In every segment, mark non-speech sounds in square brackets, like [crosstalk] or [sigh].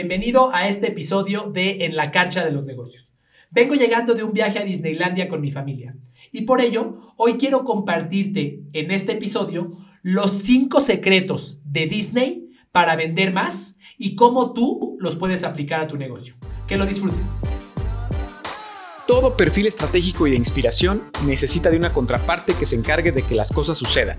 Bienvenido a este episodio de En la cancha de los negocios. Vengo llegando de un viaje a Disneylandia con mi familia y por ello hoy quiero compartirte en este episodio los cinco secretos de Disney para vender más y cómo tú los puedes aplicar a tu negocio. Que lo disfrutes. Todo perfil estratégico y de inspiración necesita de una contraparte que se encargue de que las cosas sucedan.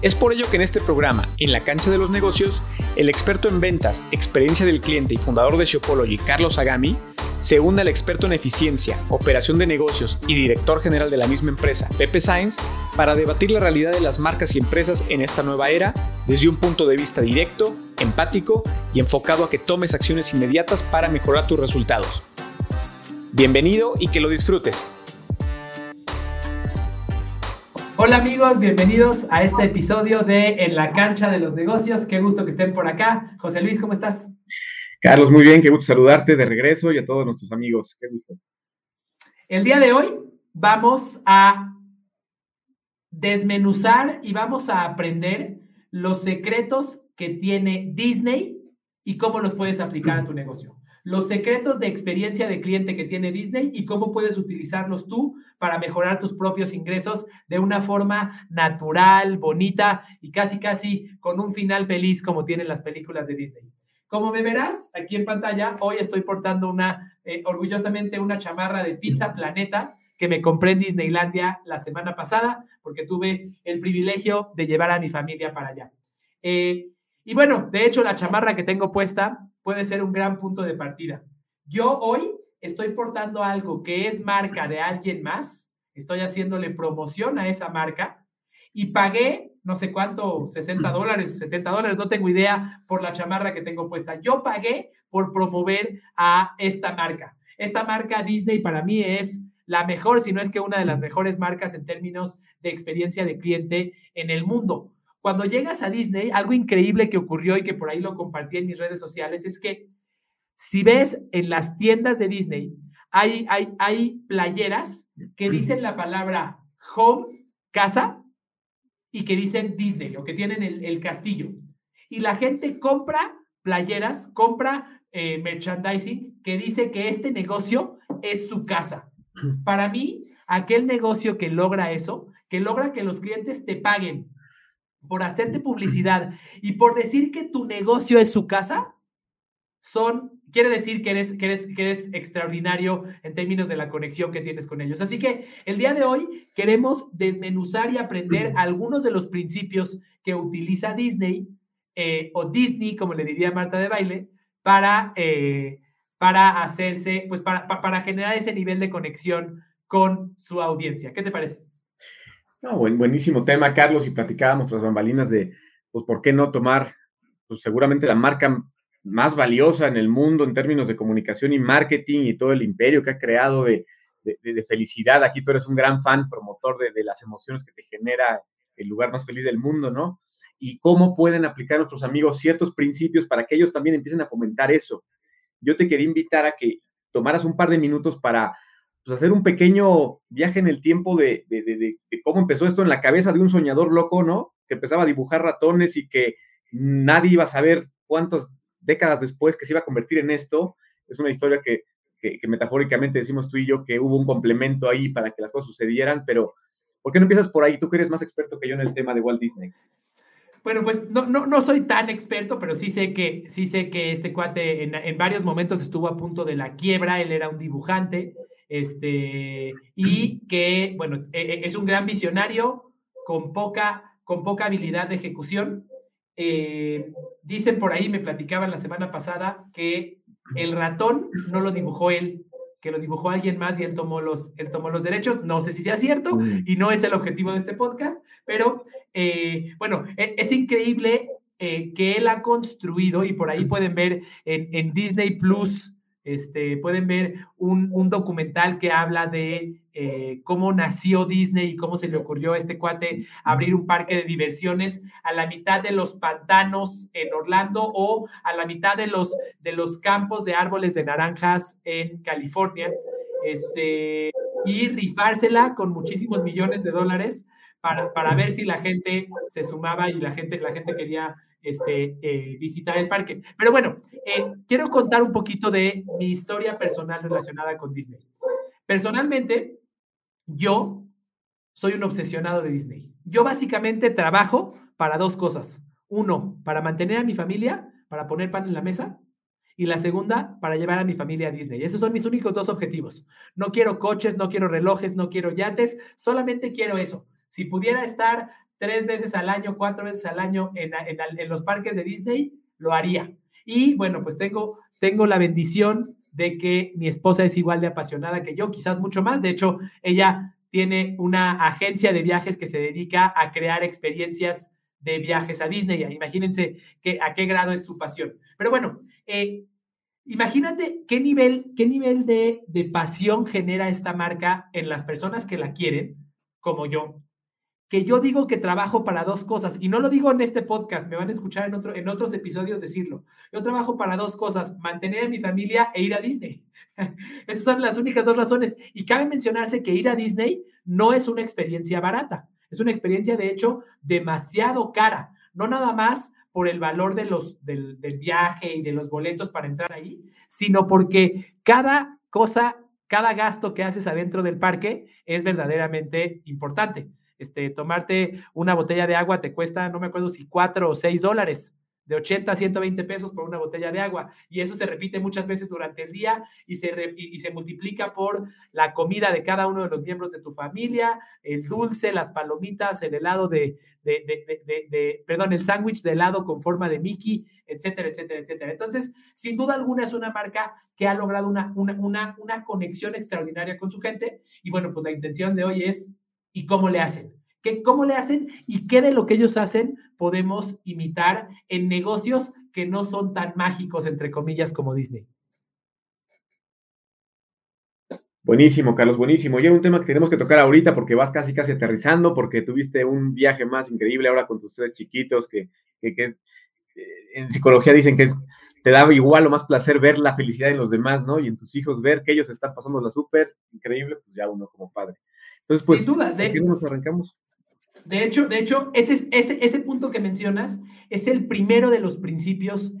Es por ello que en este programa, en la cancha de los negocios, el experto en ventas, experiencia del cliente y fundador de Shopology, Carlos Agami, se une al experto en eficiencia, operación de negocios y director general de la misma empresa, Pepe Sainz, para debatir la realidad de las marcas y empresas en esta nueva era desde un punto de vista directo, empático y enfocado a que tomes acciones inmediatas para mejorar tus resultados. Bienvenido y que lo disfrutes. Hola amigos, bienvenidos a este episodio de En la cancha de los negocios. Qué gusto que estén por acá. José Luis, ¿cómo estás? Carlos, muy bien, qué gusto saludarte de regreso y a todos nuestros amigos. Qué gusto. El día de hoy vamos a desmenuzar y vamos a aprender los secretos que tiene Disney y cómo los puedes aplicar a tu negocio los secretos de experiencia de cliente que tiene Disney y cómo puedes utilizarlos tú para mejorar tus propios ingresos de una forma natural, bonita y casi, casi con un final feliz como tienen las películas de Disney. Como me verás aquí en pantalla, hoy estoy portando una, eh, orgullosamente, una chamarra de Pizza Planeta que me compré en Disneylandia la semana pasada porque tuve el privilegio de llevar a mi familia para allá. Eh, y bueno, de hecho, la chamarra que tengo puesta puede ser un gran punto de partida. Yo hoy estoy portando algo que es marca de alguien más, estoy haciéndole promoción a esa marca y pagué no sé cuánto, 60 dólares, 70 dólares, no tengo idea por la chamarra que tengo puesta. Yo pagué por promover a esta marca. Esta marca Disney para mí es la mejor, si no es que una de las mejores marcas en términos de experiencia de cliente en el mundo. Cuando llegas a Disney, algo increíble que ocurrió y que por ahí lo compartí en mis redes sociales es que si ves en las tiendas de Disney, hay, hay, hay playeras que dicen la palabra home, casa, y que dicen Disney o que tienen el, castillo. Y la gente compra playeras, compra eh, merchandising que dice que este negocio es su casa. Para mí, aquel negocio que logra eso, que logra que los clientes te paguen por hacerte publicidad y por decir que tu negocio es su casa, son, quiere decir que eres, que eres, que eres extraordinario en términos de la conexión que tienes con ellos. Así que el día de hoy queremos desmenuzar y aprender algunos de los principios que utiliza Disney eh, o Disney, como le diría Marta de Baile, para, eh, para hacerse, pues para, para generar ese nivel de conexión con su audiencia. ¿Qué te parece? No, buen, buenísimo tema, Carlos, y platicábamos tras bambalinas de, pues, ¿por qué no tomar, pues, seguramente la marca más valiosa en el mundo en términos de comunicación y marketing y todo el imperio que ha creado de, felicidad. Aquí tú eres un gran fan, promotor de, las emociones que te genera el lugar más feliz del mundo, ¿no? Y cómo pueden aplicar nuestros amigos ciertos principios para que ellos también empiecen a fomentar eso. Yo te quería invitar a que tomaras un par de minutos para pues, hacer un pequeño viaje en el tiempo de, cómo empezó esto en la cabeza de un soñador loco, ¿no? Que empezaba a dibujar ratones y que nadie iba a saber cuántas décadas después que se iba a convertir en esto. Es una historia que, metafóricamente decimos tú y yo que hubo un complemento ahí para que las cosas sucedieran, pero ¿por qué no empiezas por ahí? Tú que eres más experto que yo en el tema de Walt Disney. Bueno, pues no, no, no soy tan experto, pero sí sé que, sí sé que este cuate en, en varios momentos estuvo a punto de la quiebra, él era un dibujante, este, y que, bueno, e, e, es un gran visionario con poca, con poca habilidad de ejecución. Eh, dicen por ahí, me platicaban la semana pasada, que el ratón no lo dibujó él, que lo dibujó alguien más y él tomó los, él tomó los derechos. No sé si sea cierto mm. y no es el objetivo de este podcast, pero eh, bueno, e, es, increíble eh, que él ha construido y por ahí pueden ver en, en Disney Plus este, pueden ver un, documental que habla de eh, cómo nació Disney y cómo se le ocurrió a este cuate abrir un parque de diversiones a la mitad de los pantanos en Orlando o a la mitad de los, de los campos de árboles de naranjas en California. Este, y rifársela con muchísimos millones de dólares para, para ver si la gente se sumaba y la gente, la gente quería este, eh, visitar el parque. Pero bueno, eh, quiero contar un poquito de mi historia personal relacionada con Disney. Personalmente, yo soy un obsesionado de Disney. Yo básicamente trabajo para dos cosas. Uno, para mantener a mi familia, para poner pan en la mesa. Y la segunda, para llevar a mi familia a Disney. Esos son mis únicos dos objetivos. No quiero coches, no quiero relojes, no quiero yates, solamente quiero eso. Si pudiera estar tres veces al año, cuatro veces al año en, los parques de Disney, lo haría. Y bueno, pues tengo, tengo la bendición de que mi esposa es igual de apasionada que yo, quizás mucho más. De hecho, ella tiene una agencia de viajes que se dedica a crear experiencias de viajes a Disney. Imagínense que, a qué grado es su pasión. Pero bueno, eh, imagínate qué nivel, qué nivel de, de pasión genera esta marca en las personas que la quieren, como yo, que yo digo que trabajo para dos cosas, y no lo digo en este podcast, me van a escuchar en, otro, en otros episodios decirlo. Yo trabajo para dos cosas, mantener a mi familia e ir a Disney. [laughs] Esas son las únicas dos razones. Y cabe mencionarse que ir a Disney no es una experiencia barata, es una experiencia, de hecho, demasiado cara. No nada más por el valor de los, del, del viaje y de los boletos para entrar ahí, sino porque cada cosa, cada gasto que haces adentro del parque es verdaderamente importante. Este, tomarte una botella de agua te cuesta, no me acuerdo si cuatro o seis dólares, de 80 a 120 pesos por una botella de agua. Y eso se repite muchas veces durante el día y se, y, se multiplica por la comida de cada uno de los miembros de tu familia, el dulce, las palomitas, el helado de, de, perdón, el sándwich de helado con forma de Mickey, etcétera, etcétera, etcétera. Entonces, sin duda alguna es una marca que ha logrado una, una, una, una conexión extraordinaria con su gente. Y bueno, pues la intención de hoy es y cómo le hacen. ¿Qué, ¿Cómo le hacen y qué de lo que ellos hacen podemos imitar en negocios que no son tan mágicos, entre comillas, como Disney? Buenísimo, Carlos, buenísimo. Y es un tema que tenemos que tocar ahorita porque vas casi, casi aterrizando, porque tuviste un viaje más increíble ahora con tus tres chiquitos, que, que, que eh, en psicología dicen que te da igual o más placer ver la felicidad en los demás, ¿no? Y en tus hijos ver que ellos están pasando la súper increíble, pues ya uno como padre. Entonces, pues, Sin duda, de, nos arrancamos? De hecho, de hecho ese, ese, ese punto que mencionas es el primero de los principios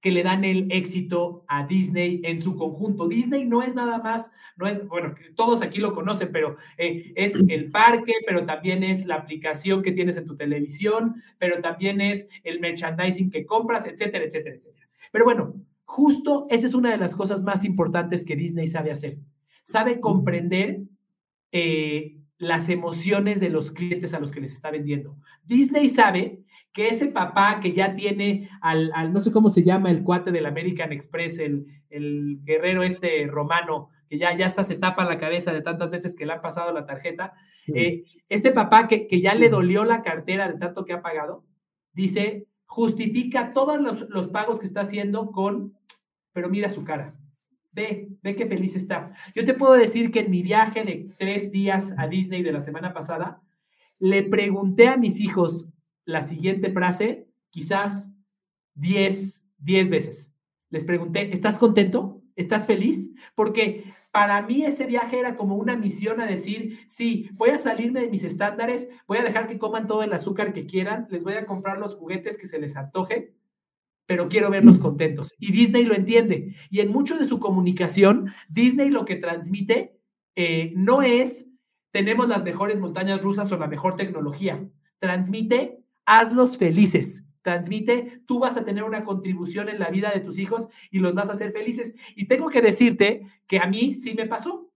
que le dan el éxito a Disney en su conjunto. Disney no es nada más, no es, bueno, todos aquí lo conocen, pero eh, es el parque, pero también es la aplicación que tienes en tu televisión, pero también es el merchandising que compras, etcétera, etcétera, etcétera. Pero bueno, justo esa es una de las cosas más importantes que Disney sabe hacer. Sabe comprender eh, las emociones de los clientes a los que les está vendiendo. Disney sabe que ese papá que ya tiene al, no sé cómo se llama, el cuate del American Express, el, el guerrero este romano, que ya, ya hasta se tapa la cabeza de tantas veces que le han pasado la tarjeta, eh, este papá que, que, ya le dolió la cartera de tanto que ha pagado, dice, justifica todos los, los pagos que está haciendo con, pero mira su cara, Ve, ve qué feliz está. Yo te puedo decir que en mi viaje de tres días a Disney de la semana pasada, le pregunté a mis hijos la siguiente frase, quizás diez, diez veces. Les pregunté, ¿estás contento? ¿Estás feliz? Porque para mí ese viaje era como una misión a decir, sí, voy a salirme de mis estándares, voy a dejar que coman todo el azúcar que quieran, les voy a comprar los juguetes que se les antoje, pero quiero verlos contentos. Y Disney lo entiende. Y en mucho de su comunicación, Disney lo que transmite eh, no es tenemos las mejores montañas rusas o la mejor tecnología. Transmite hazlos felices. Transmite, tú vas a tener una contribución en la vida de tus hijos y los vas a hacer felices. Y tengo que decirte que a mí sí me pasó.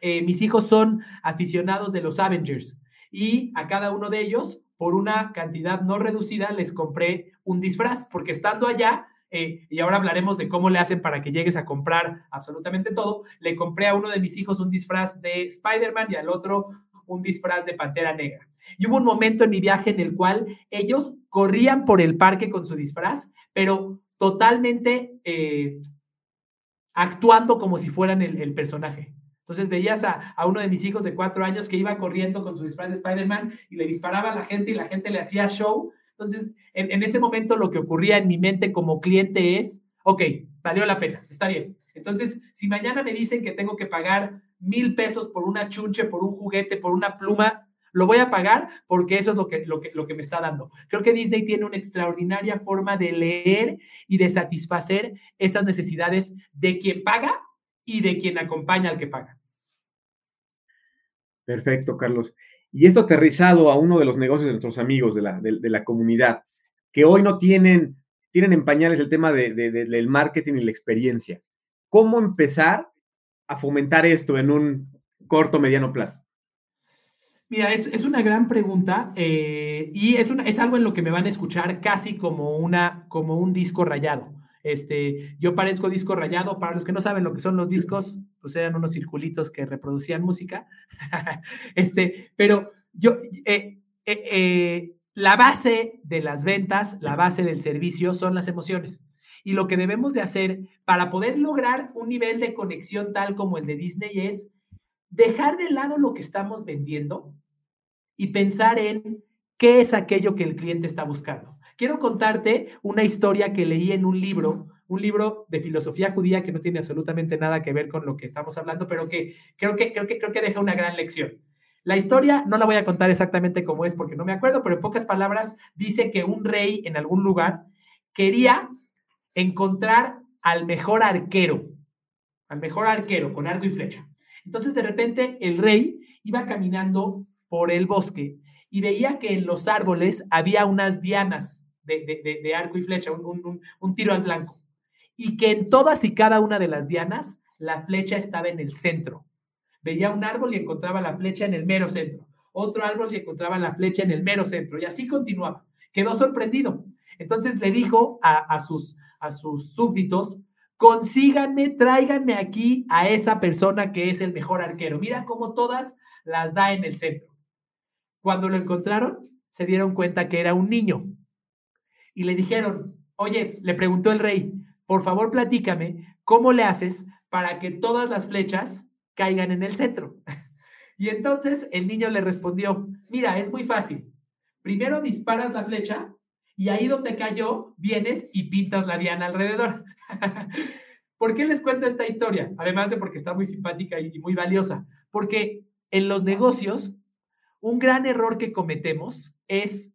Eh, mis hijos son aficionados de los Avengers y a cada uno de ellos por una cantidad no reducida, les compré un disfraz, porque estando allá, eh, y ahora hablaremos de cómo le hacen para que llegues a comprar absolutamente todo, le compré a uno de mis hijos un disfraz de Spider-Man y al otro un disfraz de Pantera Negra. Y hubo un momento en mi viaje en el cual ellos corrían por el parque con su disfraz, pero totalmente eh, actuando como si fueran el personaje. Entonces veías a, uno de mis hijos de cuatro años que iba corriendo con su disfraz de Spider-Man y le disparaba a la gente y la gente le hacía show. Entonces, en, ese momento lo que ocurría en mi mente como cliente es, ok, valió la pena, está bien. Entonces, si mañana me dicen que tengo que pagar mil pesos por una chunche, por un juguete, por una pluma, Lo voy a pagar porque eso es lo que, lo, que, lo que me está dando. Creo que Disney tiene una extraordinaria forma de leer y de satisfacer esas necesidades de quien paga y de quien acompaña al que paga. Perfecto, Carlos. Y esto aterrizado a uno de los negocios de nuestros amigos de la, de, la comunidad, que hoy no tienen, tienen en pañales el tema de, del marketing y la experiencia. ¿Cómo empezar a fomentar esto en un corto, mediano plazo? Mira, es, una gran pregunta eh, y es, es algo en lo que me van a escuchar casi como, una, como un disco rayado. Este, yo parezco disco rayado. Para los que no saben lo que son los discos, pues eran unos circulitos que reproducían música. [laughs] este, pero yo, eh, eh, eh, la base de las ventas, la base del servicio son las emociones. Y lo que debemos de hacer para poder lograr un nivel de conexión tal como el de Disney es dejar de lado lo que estamos vendiendo y pensar en qué es aquello que el cliente está buscando. Quiero contarte una historia que leí en un libro, un libro de filosofía judía que no tiene absolutamente nada que ver con lo que estamos hablando, pero que creo que, creo que, creo que deja una gran lección. La historia no la voy a contar exactamente como es porque no me acuerdo, pero en pocas palabras dice que un rey en algún lugar quería encontrar al mejor arquero, al mejor arquero con arco y flecha. Entonces de repente el rey iba caminando por el bosque y veía que en los árboles había unas dianas de, arco y flecha, un, tiro al blanco. Y que en todas y cada una de las dianas, la flecha estaba en el centro. Veía un árbol y encontraba la flecha en el mero centro. Otro árbol y encontraba la flecha en el mero centro. Y así continuaba. Quedó sorprendido. Entonces le dijo a, sus, a sus súbditos, consíganme, tráiganme aquí a esa persona que es el mejor arquero. Mira cómo todas las da en el centro. Cuando lo encontraron, se dieron cuenta que era un niño y le dijeron, oye, le preguntó el rey, por favor platícame, ¿cómo le haces para que todas las flechas caigan en el centro? [laughs] Y entonces el niño le respondió, mira, es muy fácil. Primero disparas la flecha y ahí donde cayó, vienes y pintas la diana alrededor. [laughs] ¿Por qué les cuento esta historia? Además de porque está muy simpática y muy valiosa. Porque en los negocios, un gran error que cometemos es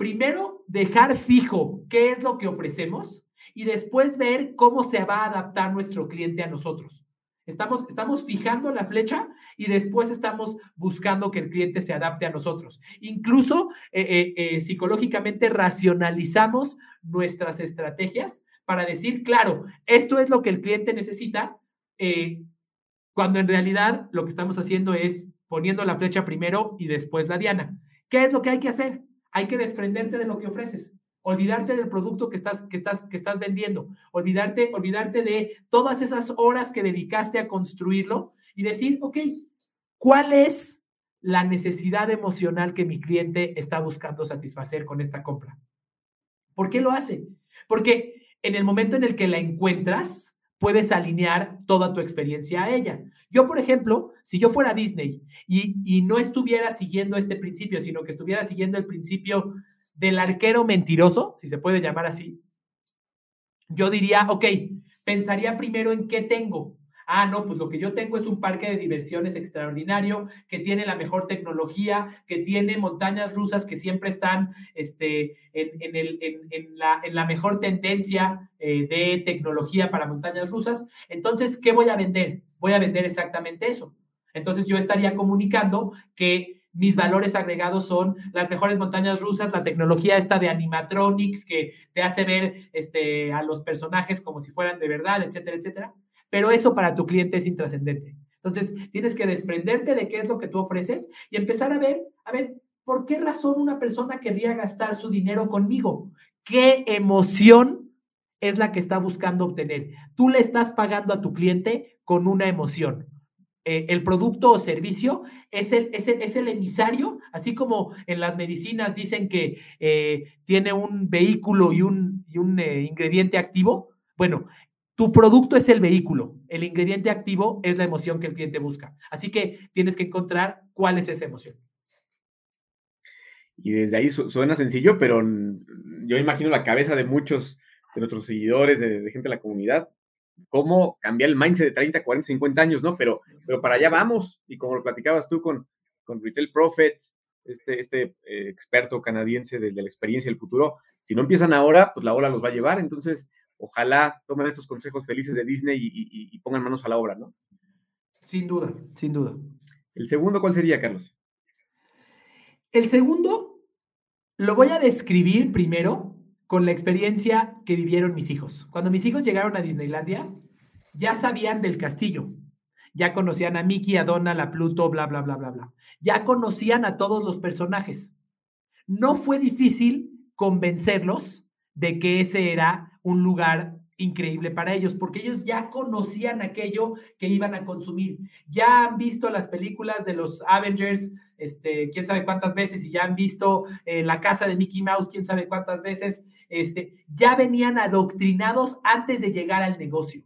primero dejar fijo qué es lo que ofrecemos y después ver cómo se va a adaptar nuestro cliente a nosotros. Estamos, estamos fijando la flecha y después estamos buscando que el cliente se adapte a nosotros. Incluso eh, eh, eh, psicológicamente racionalizamos nuestras estrategias para decir, claro, esto es lo que el cliente necesita, cuando en realidad lo que estamos haciendo es poniendo la flecha primero y después la diana. ¿Qué es lo que hay que hacer? Hay que desprenderte de lo que ofreces, olvidarte del producto que estás, que estás, que estás vendiendo, olvidarte, olvidarte de todas esas horas que dedicaste a construirlo y decir, ok, ¿cuál es la necesidad emocional que mi cliente está buscando satisfacer con esta compra? ¿Por qué lo hace? Porque en el momento en el que la encuentras, puedes alinear toda tu experiencia a ella. Yo, por ejemplo, si yo fuera Disney y, no estuviera siguiendo este principio, sino que estuviera siguiendo el principio del arquero mentiroso, si se puede llamar así, yo diría, ok, pensaría primero en qué tengo, Ah, no, pues lo que yo tengo es un parque de diversiones extraordinario, que tiene la mejor tecnología, que tiene montañas rusas que siempre están este, en, la, mejor tendencia eh, de tecnología para montañas rusas. Entonces, ¿qué voy a vender? Voy a vender exactamente eso. Entonces, yo estaría comunicando que mis valores agregados son las mejores montañas rusas, la tecnología esta de animatronics que te hace ver este, a los personajes como si fueran de verdad, etcétera, etcétera pero eso para tu cliente es intrascendente. Entonces, tienes que desprenderte de qué es lo que tú ofreces y empezar a ver, a ver, ¿por qué razón una persona querría gastar su dinero conmigo? ¿Qué emoción es la que está buscando obtener? Tú le estás pagando a tu cliente con una emoción. Eh, el producto o servicio es el, es, el, emisario, así como en las medicinas dicen que eh, tiene un vehículo y un, un eh, ingrediente activo. Bueno, tu producto es el vehículo, el ingrediente activo es la emoción que el cliente busca. Así que tienes que encontrar cuál es esa emoción. Y desde ahí suena sencillo, pero yo imagino la cabeza de muchos de nuestros seguidores, de, gente de la comunidad, cómo cambiar el mindset de 30, 40, 50 años, ¿no? Pero, pero para allá vamos. Y como lo platicabas tú con, con Retail Profit, este, este eh, experto canadiense de, la experiencia del futuro. Si no empiezan ahora, pues la ola los va a llevar. Entonces, ojalá tomen estos consejos felices de Disney y, pongan manos a la obra, ¿no? Sin duda, sin duda. ¿El segundo cuál sería, Carlos? El segundo lo voy a describir primero con la experiencia que vivieron mis hijos. Cuando mis hijos llegaron a Disneylandia, ya sabían del castillo, ya conocían a Mickey, a Donald, a Pluto, bla, bla, bla, bla, bla. Ya conocían a todos los personajes. No fue difícil convencerlos de que ese era un lugar increíble para ellos, porque ellos ya conocían aquello que iban a consumir. Ya han visto las películas de los Avengers, este, quién sabe cuántas veces, y ya han visto eh, la casa de Mickey Mouse, quién sabe cuántas veces, este, ya venían adoctrinados antes de llegar al negocio.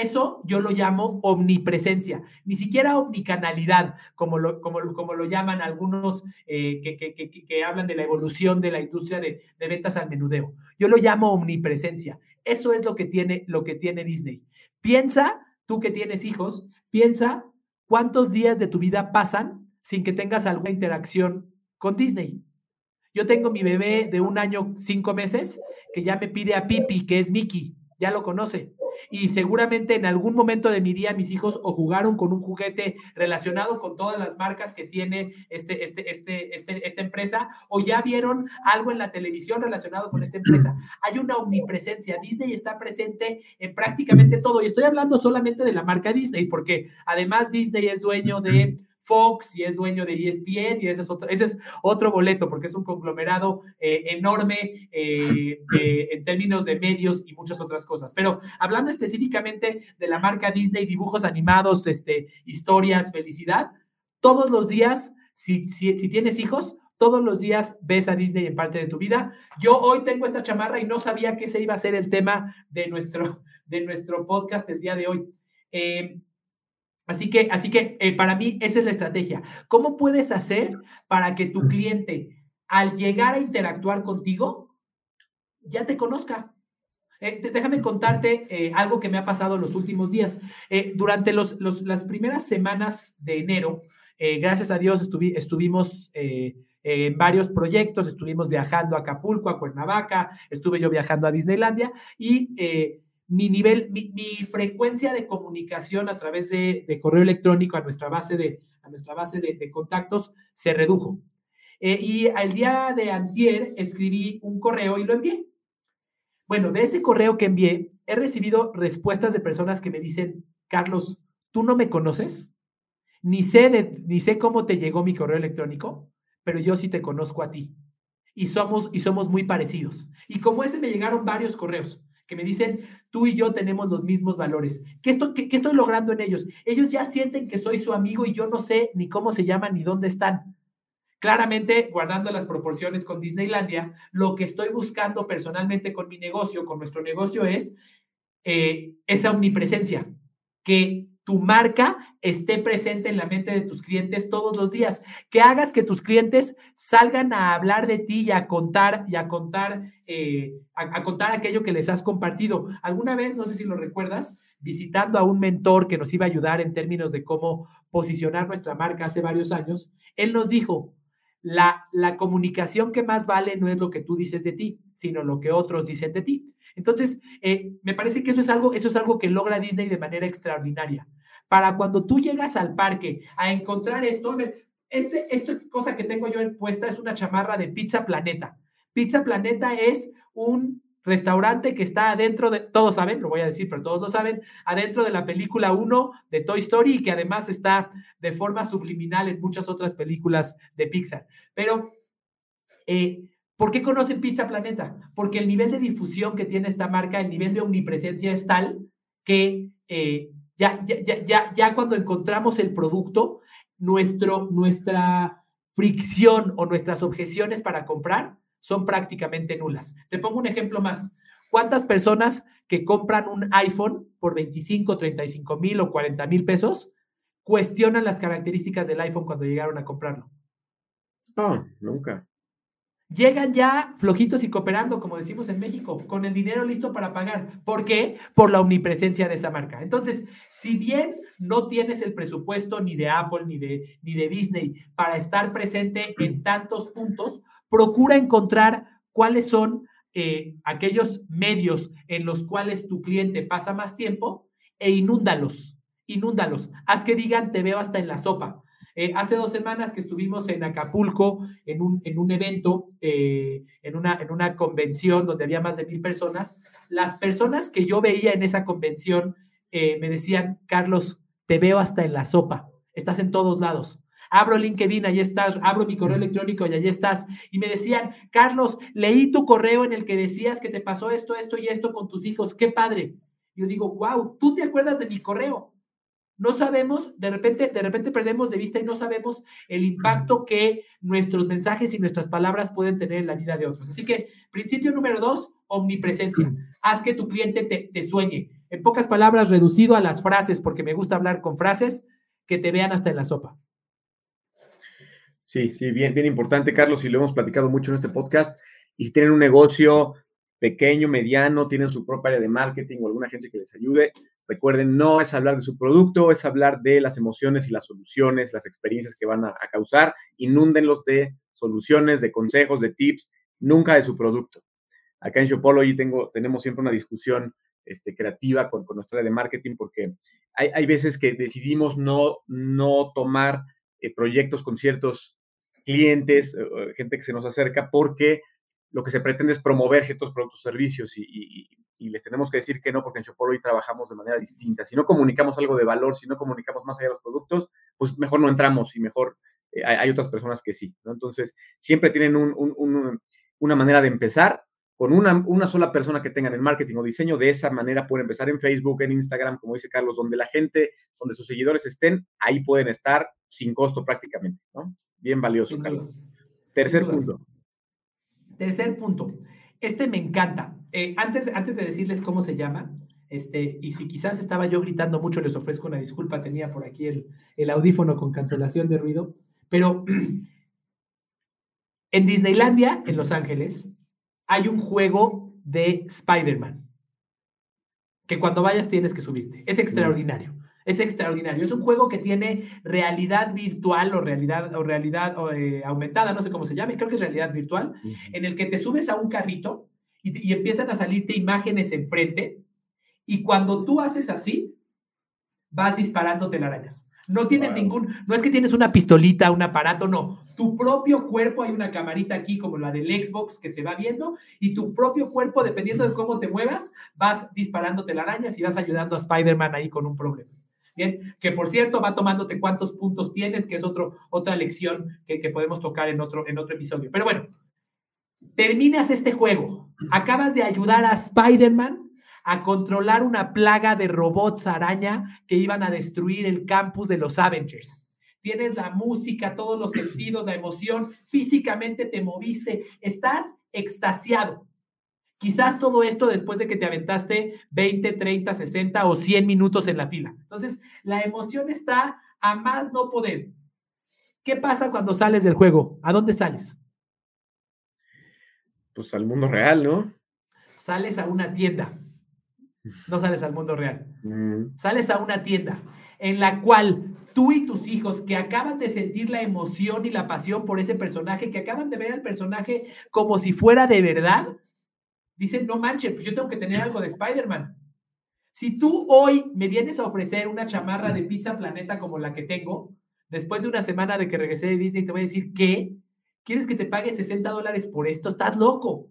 Eso yo lo llamo omnipresencia, ni siquiera omnicanalidad, como lo, como, como lo llaman algunos eh, que, hablan de la evolución de la industria de, ventas al menudeo. Yo lo llamo omnipresencia. Eso es lo que tiene, lo que tiene Disney. Piensa, tú que tienes hijos, piensa cuántos días de tu vida pasan sin que tengas alguna interacción con Disney. Yo tengo mi bebé de un año, cinco meses, que ya me pide a Pipi, que es Mickey, ya lo conoce y seguramente en algún momento de mi día mis hijos o jugaron con un juguete relacionado con todas las marcas que tiene este, este, este, este, esta empresa o ya vieron algo en la televisión relacionado con esta empresa. Hay una omnipresencia. Disney está presente en prácticamente todo y estoy hablando solamente de la marca Disney porque además Disney es dueño de Fox y es dueño de ESPN y ese es otro, ese es otro boleto porque es un conglomerado eh, enorme eh, en términos de medios y muchas otras cosas. Pero hablando específicamente de la marca Disney, dibujos animados, este, historias, felicidad, todos los días, si, si, si tienes hijos, todos los días ves a Disney en parte de tu vida. Yo hoy tengo esta chamarra y no sabía que ese iba a ser el tema de nuestro, de nuestro podcast el día de hoy. Eh, Así que, así que eh, para mí esa es la estrategia. ¿Cómo puedes hacer para que tu cliente, al llegar a interactuar contigo, ya te conozca? Eh, déjame contarte eh, algo que me ha pasado los últimos días. durante los, las primeras semanas de enero, gracias a Dios estuvimos en varios proyectos, estuvimos viajando a Acapulco, a Cuernavaca, estuve yo viajando a Disneylandia y mi nivel, mi, frecuencia de comunicación a través de, correo electrónico a nuestra base de, a nuestra base de, contactos se redujo. Eh, y al día de antier escribí un correo y lo envié. Bueno, de ese correo que envié, he recibido respuestas de personas que me dicen, Carlos, ¿tú no me conoces? Ni sé, de, ni sé cómo te llegó mi correo electrónico, pero yo sí te conozco a ti. Y somos, y somos muy parecidos. Y como ese me llegaron varios correos que me dicen, tú y yo tenemos los mismos valores. ¿Qué estoy, qué, estoy logrando en ellos? Ellos ya sienten que soy su amigo y yo no sé ni cómo se llaman ni dónde están. Claramente, guardando las proporciones con Disneylandia, lo que estoy buscando personalmente con mi negocio, con nuestro negocio, es eh, esa omnipresencia, que tu marca esté presente en la mente de tus clientes todos los días, que hagas que tus clientes salgan a hablar de ti y a contar y a contar, eh, a, contar aquello que les has compartido. Alguna vez, no sé si lo recuerdas, visitando a un mentor que nos iba a ayudar en términos de cómo posicionar nuestra marca hace varios años, él nos dijo, la, la comunicación que más vale no es lo que tú dices de ti, sino lo que otros dicen de ti. Entonces, eh, me parece que eso es algo, eso es algo que logra Disney de manera extraordinaria para cuando tú llegas al parque a encontrar esto, este, esta cosa que tengo yo puesta es una chamarra de Pizza Planeta. Pizza Planeta es un restaurante que está adentro de, todos saben, lo voy a decir, pero todos lo saben, adentro de la película 1 de Toy Story y que además está de forma subliminal en muchas otras películas de Pixar. Pero, eh, ¿por qué conocen Pizza Planeta? Porque el nivel de difusión que tiene esta marca, el nivel de omnipresencia es tal que eh, ya, ya, ya, ya cuando encontramos el producto, nuestro, nuestra fricción o nuestras objeciones para comprar son prácticamente nulas. Te pongo un ejemplo más. ¿Cuántas personas que compran un iPhone por 25, 35 mil o 40 mil pesos cuestionan las características del iPhone cuando llegaron a comprarlo? No, nunca. Llegan ya flojitos y cooperando, como decimos en México, con el dinero listo para pagar. ¿Por qué? Por la omnipresencia de esa marca. Entonces, si bien no tienes el presupuesto ni de Apple ni de, ni de Disney para estar presente en tantos puntos, procura encontrar cuáles son eh, aquellos medios en los cuales tu cliente pasa más tiempo e inúndalos, inúndalos. Haz que digan, te veo hasta en la sopa. Eh, hace dos semanas que estuvimos en Acapulco en un, en un evento, eh, en, una, en una convención donde había más de mil personas, las personas que yo veía en esa convención me decían, Carlos, te veo hasta en la sopa, estás en todos lados. Abro LinkedIn, ahí estás, abro mi correo electrónico y ahí estás. Y me decían, Carlos, leí tu correo en el que decías que te pasó esto, esto y esto con tus hijos, qué padre. Yo digo, wow, tú te acuerdas de mi correo. No sabemos, de repente, de repente perdemos de vista y no sabemos el impacto que nuestros mensajes y nuestras palabras pueden tener en la vida de otros. Así que, principio número dos, omnipresencia. Haz que tu cliente te, te sueñe. En pocas palabras, reducido a las frases, porque me gusta hablar con frases, que te vean hasta en la sopa. Sí, sí, bien, bien importante, Carlos, y lo hemos platicado mucho en este podcast. Y si tienen un negocio pequeño, mediano, tienen su propia área de marketing o alguna agencia que les ayude, recuerden, no es hablar de su producto, es hablar de las emociones y las soluciones, las experiencias que van a, causar. Inúndenlos de soluciones, de consejos, de tips, nunca de su producto. Acá en Shopology tengo, tenemos siempre una discusión este, creativa con, con, nuestra de marketing porque hay, hay veces que decidimos no, no tomar eh, proyectos con ciertos clientes, eh, gente que se nos acerca, porque lo que se pretende es promover ciertos productos o servicios y, les tenemos que decir que no, porque en Shopolo hoy trabajamos de manera distinta. Si no comunicamos algo de valor, si no comunicamos más allá de los productos, pues mejor no entramos y mejor eh, hay, otras personas que sí. Entonces, siempre tienen una manera de empezar con una, una sola persona que tengan en marketing o diseño. De esa manera pueden empezar en Facebook, en Instagram, como dice Carlos, donde la gente, donde sus seguidores estén, ahí pueden estar sin costo prácticamente, ¿no? Bien valioso. Tercer punto. Tercer punto. Este me encanta. Eh, antes, antes de decirles cómo se llama, este, y si quizás estaba yo gritando mucho, les ofrezco una disculpa, tenía por aquí el, el audífono con cancelación de ruido, pero [clears throat] en Disneylandia, en Los Ángeles, hay un juego de Spider-Man, que cuando vayas tienes que subirte. Es extraordinario. Es extraordinario. Es un juego que tiene realidad virtual o realidad, o realidad eh, aumentada, no sé cómo se llame, creo que es realidad virtual, en el que te subes a un carrito y, y empiezan a salirte imágenes enfrente y cuando tú haces así, vas disparando telarañas. No tienes ningún, no es que tienes una pistolita, un aparato, no. Tu propio cuerpo, hay una camarita aquí como la del Xbox que te va viendo y tu propio cuerpo, dependiendo de cómo te muevas, vas disparando telarañas y vas ayudando a Spider-Man ahí con un problema. Bien, que por cierto va tomándote cuántos puntos tienes, que es otro, otra lección que, que podemos tocar en otro, en otro episodio. Pero bueno, terminas este juego, acabas de ayudar a Spider-Man a controlar una plaga de robots araña que iban a destruir el campus de los Avengers. Tienes la música, todos los sentidos, la emoción, físicamente te moviste, estás extasiado. Quizás todo esto después de que te aventaste 20, 30, 60 o 100 minutos en la fila. Entonces, la emoción está a más no poder. ¿Qué pasa cuando sales del juego? ¿A dónde sales? Pues al mundo real, ¿no? Sales a una tienda. No sales al mundo real. Mm. Sales a una tienda en la cual tú y tus hijos que acaban de sentir la emoción y la pasión por ese personaje, que acaban de ver al personaje como si fuera de verdad, dicen, no manches, pues yo tengo que tener algo de Spider-Man. Si tú hoy me vienes a ofrecer una chamarra de Pizza Planeta como la que tengo, después de una semana de que regresé de Disney, te voy a decir, ¿qué? ¿Quieres que te pague 60 dólares por esto? Estás loco.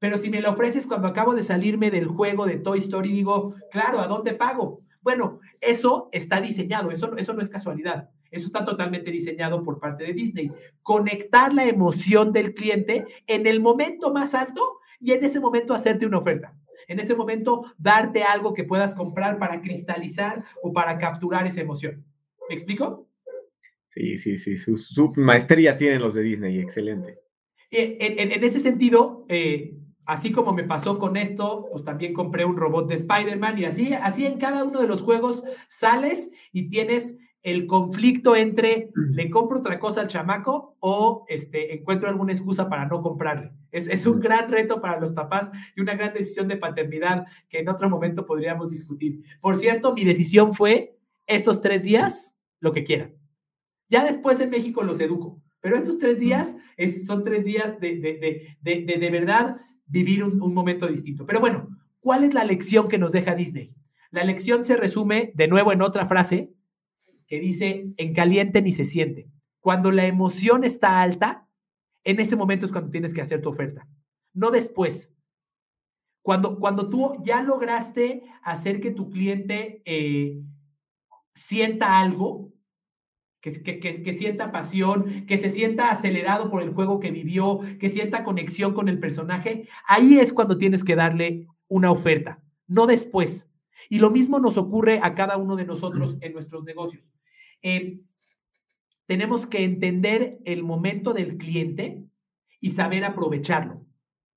Pero si me lo ofreces cuando acabo de salirme del juego de Toy Story, digo, claro, ¿a dónde pago? Bueno, eso está diseñado, eso, eso no es casualidad. Eso está totalmente diseñado por parte de Disney. Conectar la emoción del cliente en el momento más alto y en ese momento hacerte una oferta. En ese momento darte algo que puedas comprar para cristalizar o para capturar esa emoción. ¿Me explico? Sí, sí, sí. Su, maestría tienen los de Disney, excelente. Eh, en, en, ese sentido, eh, así como me pasó con esto, pues también compré un robot de Spider-Man y así, así en cada uno de los juegos sales y tienes el conflicto entre le compro otra cosa al chamaco o este, encuentro alguna excusa para no comprarle. Es, es, un gran reto para los papás y una gran decisión de paternidad que en otro momento podríamos discutir. Por cierto, mi decisión fue estos tres días, lo que quieran. Ya después en México los educo, pero estos tres días es, son tres días de, de, de, de verdad vivir un, un momento distinto. Pero bueno, ¿cuál es la lección que nos deja Disney? La lección se resume de nuevo en otra frase que dice, en caliente ni se siente. Cuando la emoción está alta, en ese momento es cuando tienes que hacer tu oferta, no después. Cuando, cuando tú ya lograste hacer que tu cliente eh, sienta algo, que, que, que, sienta pasión, que se sienta acelerado por el juego que vivió, que sienta conexión con el personaje, ahí es cuando tienes que darle una oferta, no después. Y lo mismo nos ocurre a cada uno de nosotros en nuestros negocios. Eh, tenemos que entender el momento del cliente y saber aprovecharlo.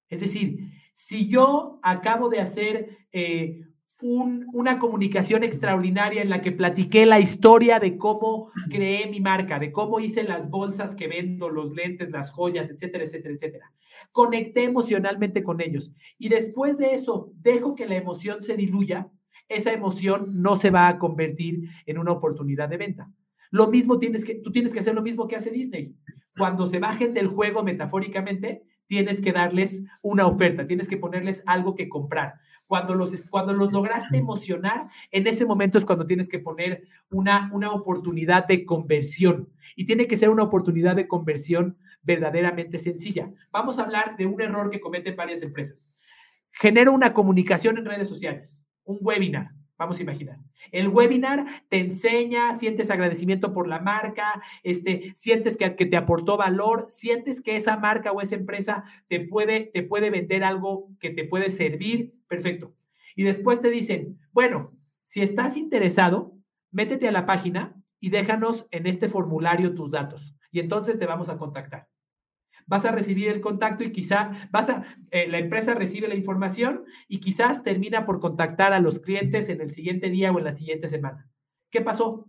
Es decir, si yo acabo de hacer eh, un, una comunicación extraordinaria en la que platiqué la historia de cómo creé mi marca, de cómo hice las bolsas que vendo, los lentes, las joyas, etcétera, etcétera, etcétera. Conecté emocionalmente con ellos y después de eso dejo que la emoción se diluya esa emoción no se va a convertir en una oportunidad de venta. Lo mismo tienes que, tú tienes que hacer lo mismo que hace Disney. Cuando se bajen del juego metafóricamente, tienes que darles una oferta, tienes que ponerles algo que comprar. Cuando los, cuando los lograste emocionar, en ese momento es cuando tienes que poner una, una oportunidad de conversión. Y tiene que ser una oportunidad de conversión verdaderamente sencilla. Vamos a hablar de un error que cometen varias empresas. Genero una comunicación en redes sociales un webinar. Vamos a imaginar. El webinar te enseña, sientes agradecimiento por la marca, este, sientes que, que, te aportó valor, sientes que esa marca o esa empresa te puede, te puede vender algo que te puede servir. Perfecto. Y después te dicen, bueno, si estás interesado, métete a la página y déjanos en este formulario tus datos. Y entonces te vamos a contactar vas a recibir el contacto y quizá vas a, eh, la empresa recibe la información y quizás termina por contactar a los clientes en el siguiente día o en la siguiente semana. ¿Qué pasó?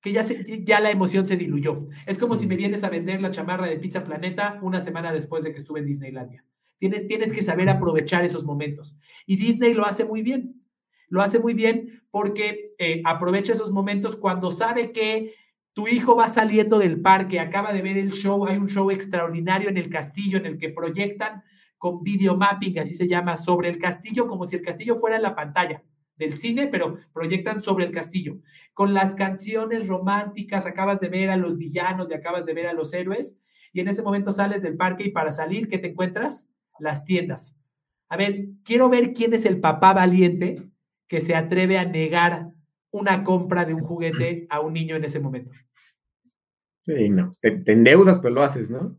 Que ya, ya la emoción se diluyó. Es como si me vienes a vender la chamarra de Pizza Planeta una semana después de que estuve en Disneylandia. Tienes, tienes que saber aprovechar esos momentos. Y Disney lo hace muy bien. Lo hace muy bien porque eh, aprovecha esos momentos cuando sabe que tu hijo va saliendo del parque, acaba de ver el show, hay un show extraordinario en el castillo en el que proyectan con video mapping, así se llama, sobre el castillo, como si el castillo fuera la pantalla del cine, pero proyectan sobre el castillo. Con las canciones románticas, acabas de ver a los villanos y acabas de ver a los héroes, y en ese momento sales del parque y para salir, ¿qué te encuentras? Las tiendas. A ver, quiero ver quién es el papá valiente que se atreve a negar una compra de un juguete a un niño en ese momento. Sí, no. Te, te, endeudas, pero lo haces, ¿no?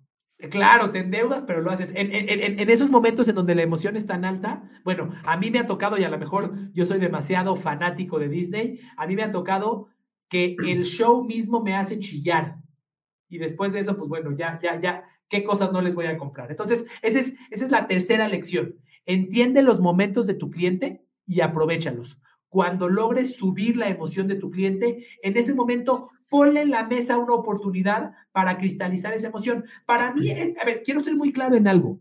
Claro, te endeudas, pero lo haces. En, en, en, esos momentos en donde la emoción es tan alta, bueno, a mí me ha tocado, y a lo mejor yo soy demasiado fanático de Disney, a mí me ha tocado que el [clears throat] show mismo me hace chillar. Y después de eso, pues bueno, ya, ya, ya, ¿qué cosas no les voy a comprar? Entonces, esa es, esa es la tercera lección. Entiende los momentos de tu cliente y aprovechalos. Cuando logres subir la emoción de tu cliente, en ese momento ponle en la mesa una oportunidad para cristalizar esa emoción. Para mí, eh, a ver, quiero ser muy claro en algo.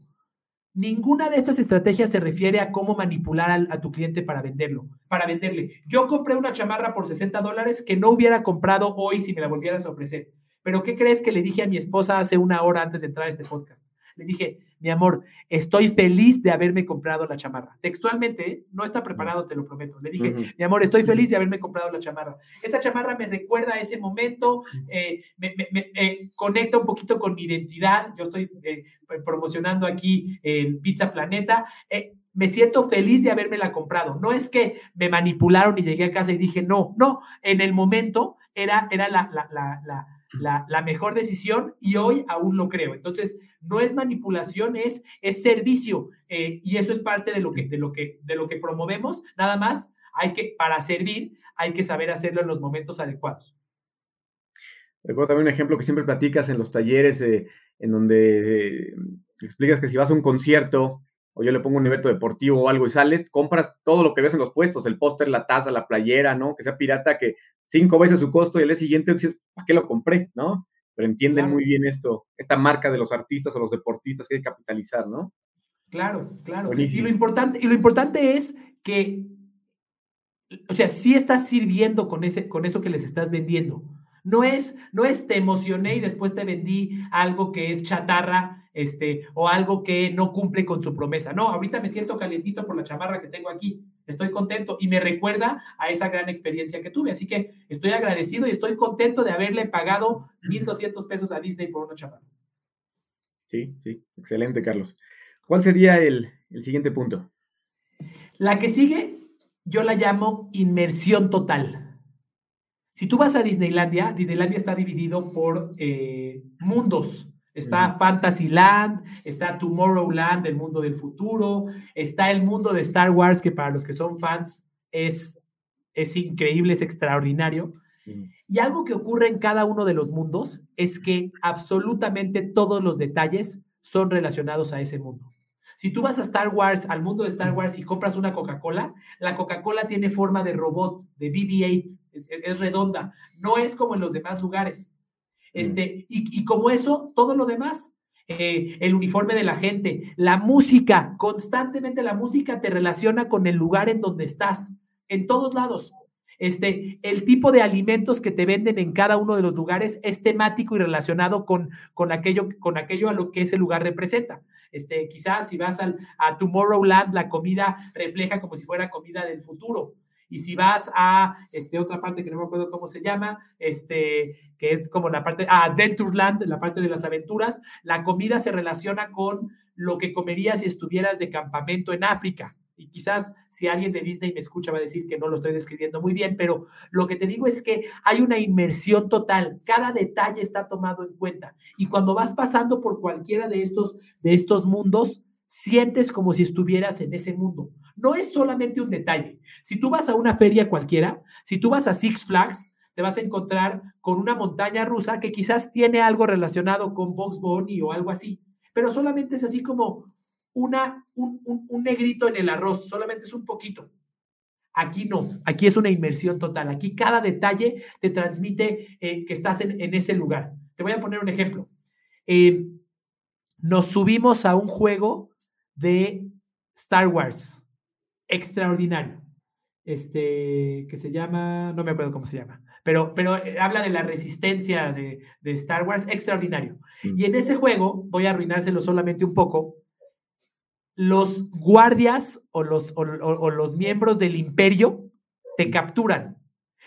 Ninguna de estas estrategias se refiere a cómo manipular a, a, tu cliente para venderlo, para venderle. Yo compré una chamarra por 60 dólares que no hubiera comprado hoy si me la volvieras a ofrecer. Pero ¿qué crees que le dije a mi esposa hace una hora antes de entrar a este podcast? Le dije, mi amor, estoy feliz de haberme comprado la chamarra. Textualmente, ¿eh? no está preparado, te lo prometo. Le dije, uh -huh. mi amor, estoy feliz de haberme comprado la chamarra. Esta chamarra me recuerda a ese momento, eh, me, me, me eh, conecta un poquito con mi identidad. Yo estoy eh, promocionando aquí el Pizza Planeta me siento feliz de habérmela comprado. No es que me manipularon y llegué a casa y dije, no, no, en el momento era, era la, la, la, la, la, mejor decisión y hoy aún lo creo. Entonces, no es manipulación, es, es servicio eh, y eso es parte de lo, que, de, lo que, de lo que promovemos. Nada más, hay que, para servir, hay que saber hacerlo en los momentos adecuados. Recuerdo también un ejemplo que siempre platicas en los talleres, eh, en donde eh, explicas que si vas a un concierto o yo le pongo un evento deportivo o algo y sales, compras todo lo que ves en los puestos, el póster, la taza, la playera, ¿no? Que sea pirata, que cinco veces su costo y el día siguiente dices, ¿para qué lo compré? ¿No? Pero entienden muy bien esto, esta marca de los artistas o los deportistas que hay que capitalizar, ¿no? Claro, claro. Y lo, importante, y lo importante es que, o sea, sí estás sirviendo con, ese, con eso que les estás vendiendo. No es, no es te emocioné y después te vendí algo que es chatarra, este, o algo que no cumple con su promesa. No, ahorita me siento calientito por la chamarra que tengo aquí. Estoy contento y me recuerda a esa gran experiencia que tuve. Así que estoy agradecido y estoy contento de haberle pagado 1.200 pesos a Disney por una chamarra. Sí, sí, excelente, Carlos. ¿Cuál sería el, el siguiente punto? La que sigue, yo la llamo inmersión total. Si tú vas a Disneylandia, Disneylandia está dividido por eh, mundos. Está Fantasyland, está Tomorrowland, el mundo del futuro, está el mundo de Star Wars, que para los que son fans es, es increíble, es extraordinario. Y algo que ocurre en cada uno de los mundos es que absolutamente todos los detalles son relacionados a ese mundo. Si tú vas a Star Wars, al mundo de Star Wars y compras una Coca-Cola, la Coca-Cola tiene forma de robot, de BB-8, es, redonda, no es como en los demás lugares. Mm. Este, y, como eso, todo lo demás, eh, el uniforme de la gente, la música, constantemente la música te relaciona con el lugar en donde estás, en todos lados. Este, el tipo de alimentos que te venden en cada uno de los lugares es temático y relacionado con, con, aquello, con aquello a lo que ese lugar representa. Este, quizás si vas al, a Tomorrowland, la comida refleja como si fuera comida del futuro. Y si vas a este, otra parte que no me acuerdo cómo se llama, este, que es como la parte, a Adventureland, la parte de las aventuras, la comida se relaciona con lo que comerías si estuvieras de campamento en África. Y quizás si alguien de Disney me escucha va a decir que no lo estoy describiendo muy bien, pero lo que te digo es que hay una inmersión total, cada detalle está tomado en cuenta. Y cuando vas pasando por cualquiera de estos, de estos mundos, sientes como si estuvieras en ese mundo. No es solamente un detalle. Si tú vas a una feria cualquiera, si tú vas a Six Flags, te vas a encontrar con una montaña rusa que quizás tiene algo relacionado con Box Bunny o algo así, pero solamente es así como una, un, negrito en el arroz, solamente es un poquito. Aquí no, aquí es una inmersión total. Aquí cada detalle te transmite eh, que estás en, ese lugar. Te voy a poner un ejemplo. Eh, nos subimos a un juego de Star Wars, extraordinario, este, que se llama, no me acuerdo cómo se llama, pero, pero eh, habla de la resistencia de, Star Wars, extraordinario. Mm. Y en ese juego, voy a arruinárselo solamente un poco, los guardias o los, o, los miembros del imperio te capturan.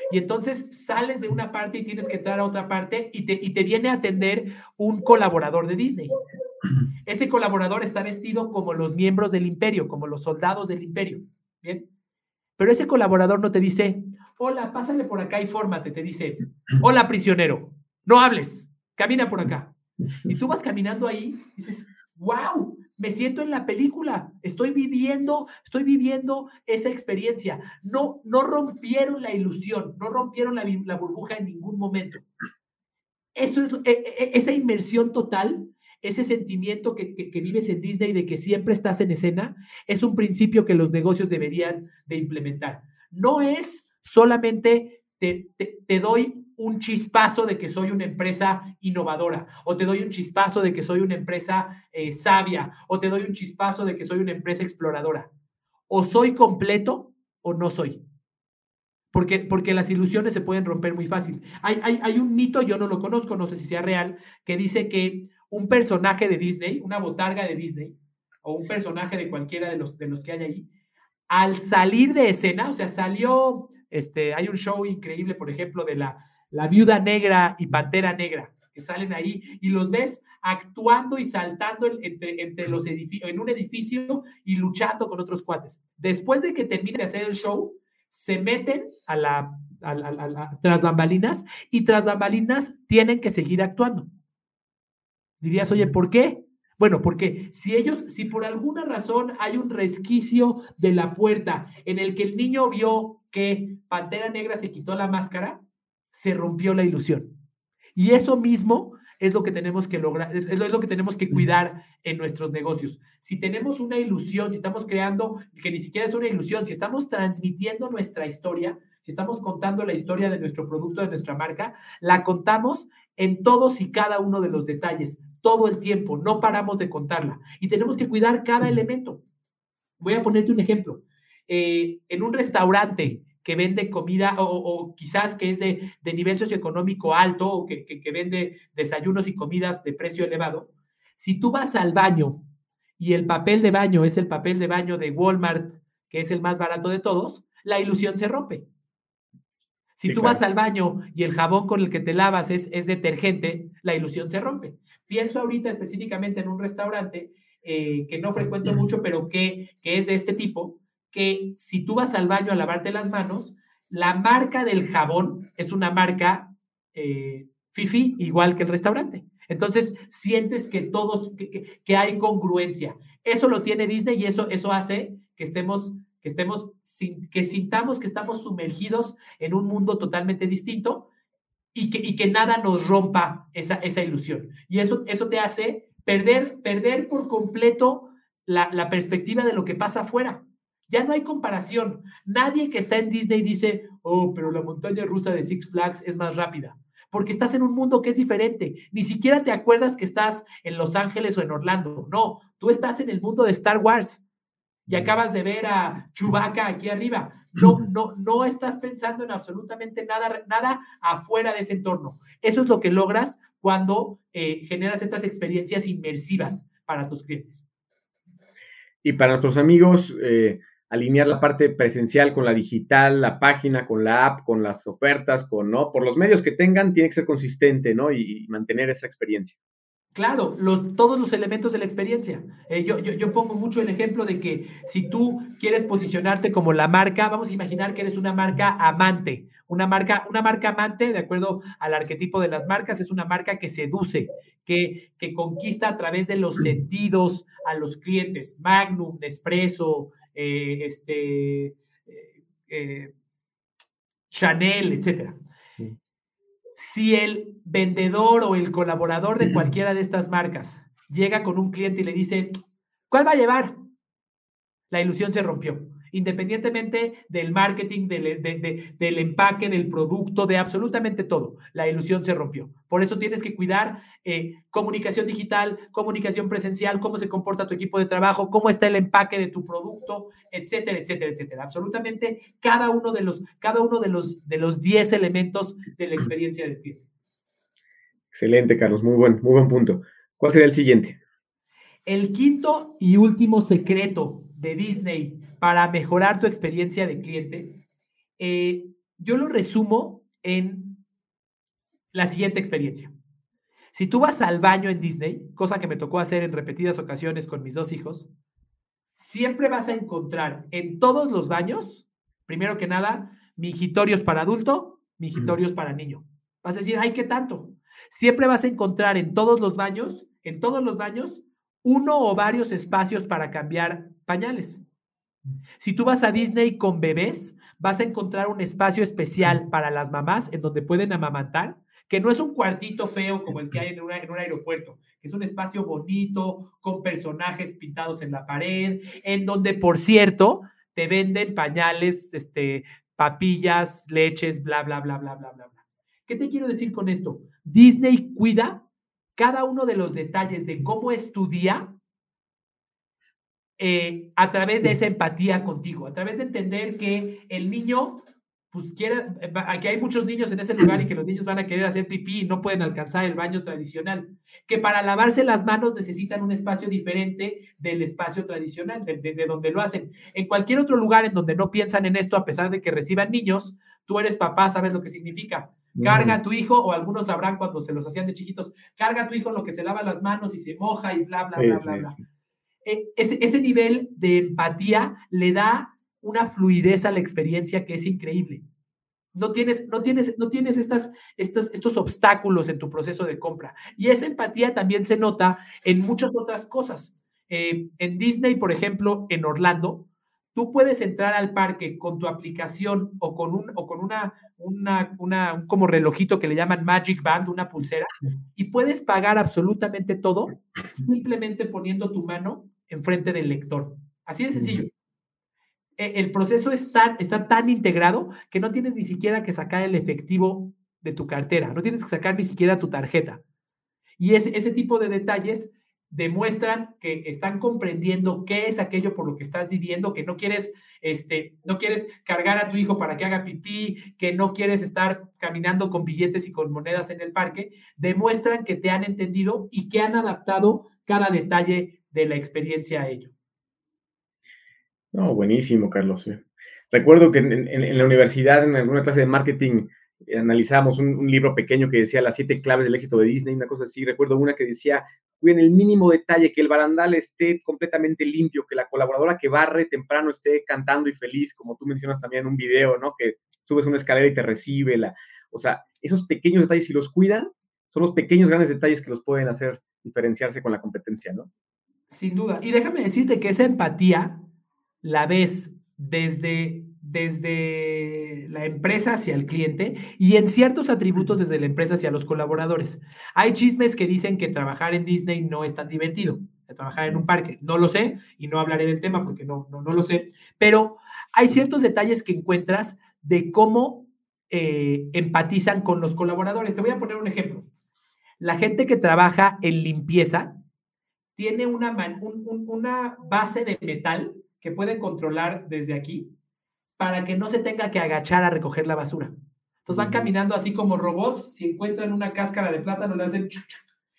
Y entonces sales de una parte y tienes que entrar a otra parte y te, y te viene a atender un colaborador de Disney. [clears throat] Ese colaborador está vestido como los miembros del imperio, como los soldados del imperio. Bien. Pero ese colaborador no te dice, hola, pásale por acá y fórmate. Te dice, hola, prisionero, no hables, camina por acá. Y tú vas caminando ahí y dices, wow, me siento en la película, estoy viviendo, estoy viviendo esa experiencia. No, no rompieron la ilusión, no rompieron la, la burbuja en ningún momento. Eso es, e, e, esa inmersión total, ese sentimiento que, que, vives en Disney de que siempre estás en escena, es un principio que los negocios deberían de implementar. No es solamente te, te doy un chispazo de que soy una empresa innovadora, o te doy un chispazo de que soy una empresa eh, sabia, o te doy un chispazo de que soy una empresa exploradora. O soy completo o no soy. Porque, porque las ilusiones se pueden romper muy fácil. Hay, hay, hay un mito, yo no lo conozco, no sé si sea real, que dice que un personaje de Disney, una botarga de Disney, o un personaje de cualquiera de los, de los que hay ahí, al salir de escena, o sea, salió, este, hay un show increíble, por ejemplo, de la, la viuda negra y pantera negra, que salen ahí y los ves actuando y saltando entre, entre los edificios, en un edificio y luchando con otros cuates. Después de que termine de hacer el show, se meten a la, tras bambalinas y tras bambalinas tienen que seguir actuando. Dirías, oye, ¿por qué? Bueno, porque si ellos, si por alguna razón hay un resquicio de la puerta en el que el niño vio que Pantera Negra se quitó la máscara, se rompió la ilusión. Y eso mismo es lo que tenemos que lograr, es lo que tenemos que cuidar en nuestros negocios. Si tenemos una ilusión, si estamos creando, que ni siquiera es una ilusión, si estamos transmitiendo nuestra historia, si estamos contando la historia de nuestro producto, de nuestra marca, la contamos en todos y cada uno de los detalles, todo el tiempo, no paramos de contarla. Y tenemos que cuidar cada elemento. Voy a ponerte un ejemplo. Eh, en un restaurante que vende comida o, quizás que es de, nivel socioeconómico alto o que, que, vende desayunos y comidas de precio elevado, si tú vas al baño y el papel de baño es el papel de baño de Walmart, que es el más barato de todos, la ilusión se rompe. Si tú vas al baño y el jabón con el que te lavas es, es detergente, la ilusión se rompe. Pienso ahorita específicamente en un restaurante eh, que no frecuento mucho, pero que, que es de este tipo, que si tú vas al baño a lavarte las manos, la marca del jabón es una marca eh, fifi, igual que el restaurante. Entonces, sientes que todos, que, hay congruencia. Eso lo tiene Disney y eso, eso hace que estemos, que estemos, que sintamos que estamos sumergidos en un mundo totalmente distinto y que, nada nos rompa esa, esa ilusión. Y eso, eso te hace perder, perder por completo la, la perspectiva de lo que pasa afuera. Ya no hay comparación. Nadie que está en Disney dice, oh, pero la montaña rusa de Six Flags es más rápida. Porque estás en un mundo que es diferente. Ni siquiera te acuerdas que estás en Los Ángeles o en Orlando. No, tú estás en el mundo de Star Wars y acabas de ver a Chewbacca aquí arriba. No, [laughs] no, no estás pensando en absolutamente nada, nada afuera de ese entorno. Eso es lo que logras cuando eh, generas estas experiencias inmersivas para tus clientes. Y para nuestros amigos, eh, alinear la parte presencial con la digital, la página, con la app, con las ofertas, con, ¿no? Por los medios que tengan, tiene que ser consistente, ¿no? Y, mantener esa experiencia. Claro, los, todos los elementos de la experiencia. Eh, yo, yo, yo, pongo mucho el ejemplo de que si tú quieres posicionarte como la marca, vamos a imaginar que eres una marca amante. Una marca, una marca amante, de acuerdo al arquetipo de las marcas, es una marca que seduce, que, que conquista a través de los sentidos a los clientes. Magnum, Nespresso, eh, este, eh, Chanel, etcétera. Si el vendedor o el colaborador de cualquiera de estas marcas llega con un cliente y le dice, ¿cuál va a llevar? La ilusión se rompió independientemente del marketing, del, empaque, del producto, de absolutamente todo. La ilusión se rompió. Por eso tienes que cuidar eh, comunicación digital, comunicación presencial, cómo se comporta tu equipo de trabajo, cómo está el empaque de tu producto, etcétera, etcétera, etcétera. Absolutamente cada uno de los, cada uno de los, de los 10 elementos de la experiencia del cliente. Excelente, Carlos. Muy buen, muy buen punto. ¿Cuál sería el siguiente? El quinto y último secreto de Disney para mejorar tu experiencia de cliente, eh, yo lo resumo en la siguiente experiencia. Si tú vas al baño en Disney, cosa que me tocó hacer en repetidas ocasiones con mis dos hijos, siempre vas a encontrar en todos los baños, primero que nada, mingitorios para adulto, mingitorios para niño. Vas a decir, ay, ¿qué tanto? Siempre vas a encontrar en todos los baños, en todos los baños, uno o varios espacios para cambiar pañales. Si tú vas a Disney con bebés, vas a encontrar un espacio especial para las mamás en donde pueden amamantar, que no es un cuartito feo como el que hay en, un aeropuerto, es un espacio bonito, con personajes pintados en la pared, en donde, por cierto, te venden pañales, este, papillas, leches, bla, bla, bla, bla, bla, bla, bla. ¿Qué te quiero decir con esto? Disney cuida cada uno de los detalles de cómo estudia eh, a través de esa empatía contigo, a través de entender que el niño, pues quiere, aquí hay muchos niños en ese lugar y que los niños van a querer hacer pipí y no pueden alcanzar el baño tradicional, que para lavarse las manos necesitan un espacio diferente del espacio tradicional, de, de donde lo hacen. En cualquier otro lugar en donde no piensan en esto, a pesar de que reciban niños, tú eres papá, sabes lo que significa Carga a tu hijo, o algunos sabrán cuando se los hacían de chiquitos, carga a tu hijo en lo que se lava las manos y se moja y bla, bla, bla, bla, bla. Ese, ese nivel de empatía le da una fluidez a la experiencia que es increíble. No tienes, no tienes, no tienes estas, estos, estos obstáculos en tu proceso de compra. Y esa empatía también se nota en muchas otras cosas. Eh, en Disney, por ejemplo, en Orlando, tú puedes entrar al parque con tu aplicación o con un o con una, una, una como relojito que le llaman Magic Band, una pulsera, y puedes pagar absolutamente todo simplemente poniendo tu mano enfrente del lector. Así de sencillo. E, el proceso está, está tan integrado que no tienes ni siquiera que sacar el efectivo de tu cartera, no tienes que sacar ni siquiera tu tarjeta. Y ese, ese tipo de detalles demuestran que están comprendiendo qué es aquello por lo que estás viviendo, que no quieres, este, no quieres cargar a tu hijo para que haga pipí, que no quieres estar caminando con billetes y con monedas en el parque, demuestran que te han entendido y que han adaptado cada detalle de la experiencia a ello. No, buenísimo, Carlos. Recuerdo que en, la universidad, en alguna clase de marketing, analizamos un, libro pequeño que decía las siete claves del éxito de Disney, una cosa así. Recuerdo una que decía cuiden el mínimo detalle, que el barandal esté completamente limpio, que la colaboradora que barre temprano esté cantando y feliz, como tú mencionas también en un video, ¿no? Que subes una escalera y te recibe la... O sea, esos pequeños detalles, si los cuidan, son los pequeños grandes detalles que los pueden hacer diferenciarse con la competencia, ¿no? Sin duda. Y déjame decirte que esa empatía la ves desde desde la empresa hacia el cliente y en ciertos atributos desde la empresa hacia los colaboradores. Hay chismes que dicen que trabajar en Disney no es tan divertido, que trabajar en un parque. No lo sé y no hablaré del tema porque no, no, lo sé, pero hay ciertos detalles que encuentras de cómo eh, empatizan con los colaboradores. Te voy a poner un ejemplo. La gente que trabaja en limpieza tiene una, una base de metal que puede controlar desde aquí para que no se tenga que agachar a recoger la basura. Entonces van caminando así como robots, si encuentran una cáscara de plátano le hacen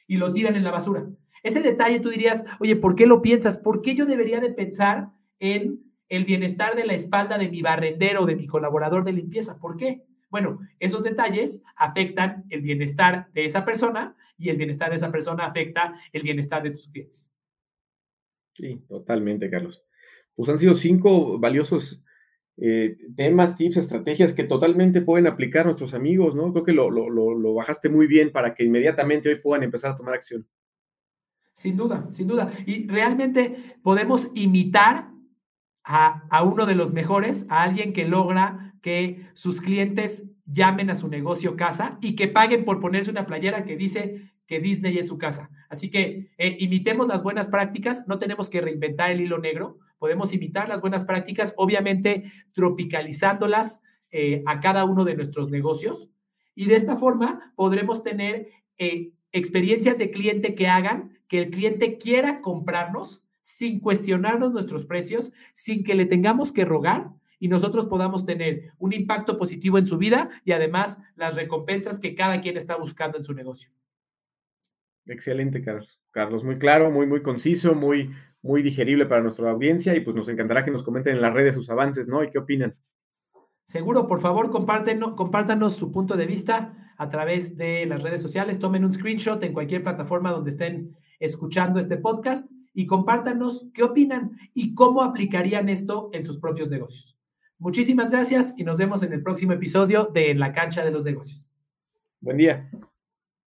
y lo tiran en la basura. Ese detalle tú dirías, oye, ¿por qué lo piensas? ¿Por qué yo debería de pensar en el bienestar de la espalda de mi barrendero, de mi colaborador de limpieza? ¿Por qué? Bueno, esos detalles afectan el bienestar de esa persona y el bienestar de esa persona afecta el bienestar de tus clientes. Sí, totalmente, Carlos. Pues han sido cinco valiosos eh, temas, tips, estrategias que totalmente pueden aplicar nuestros amigos, ¿no? Creo que lo, lo, bajaste muy bien para que inmediatamente hoy puedan empezar a tomar acción. Sin duda, sin duda. Y realmente podemos imitar a, a, uno de los mejores, a alguien que logra que sus clientes llamen a su negocio casa y que paguen por ponerse una playera que dice que Disney es su casa. Así que eh, imitemos las buenas prácticas, no tenemos que reinventar el hilo negro, podemos imitar las buenas prácticas, obviamente tropicalizándolas eh, a cada uno de nuestros negocios y de esta forma podremos tener eh, experiencias de cliente que hagan que el cliente quiera comprarnos sin cuestionarnos nuestros precios, sin que le tengamos que rogar y nosotros podamos tener un impacto positivo en su vida y además las recompensas que cada quien está buscando en su negocio. Excelente, Carlos. Carlos, muy claro, muy, muy conciso, muy, muy digerible para nuestra audiencia y pues nos encantará que nos comenten en las redes sus avances, ¿no? ¿Y qué opinan? Seguro, por favor, compártenos, compártanos su punto de vista a través de las redes sociales. Tomen un screenshot en cualquier plataforma donde estén escuchando este podcast y compártanos qué opinan y cómo aplicarían esto en sus propios negocios. Muchísimas gracias y nos vemos en el próximo episodio de En la cancha de los negocios. Buen día.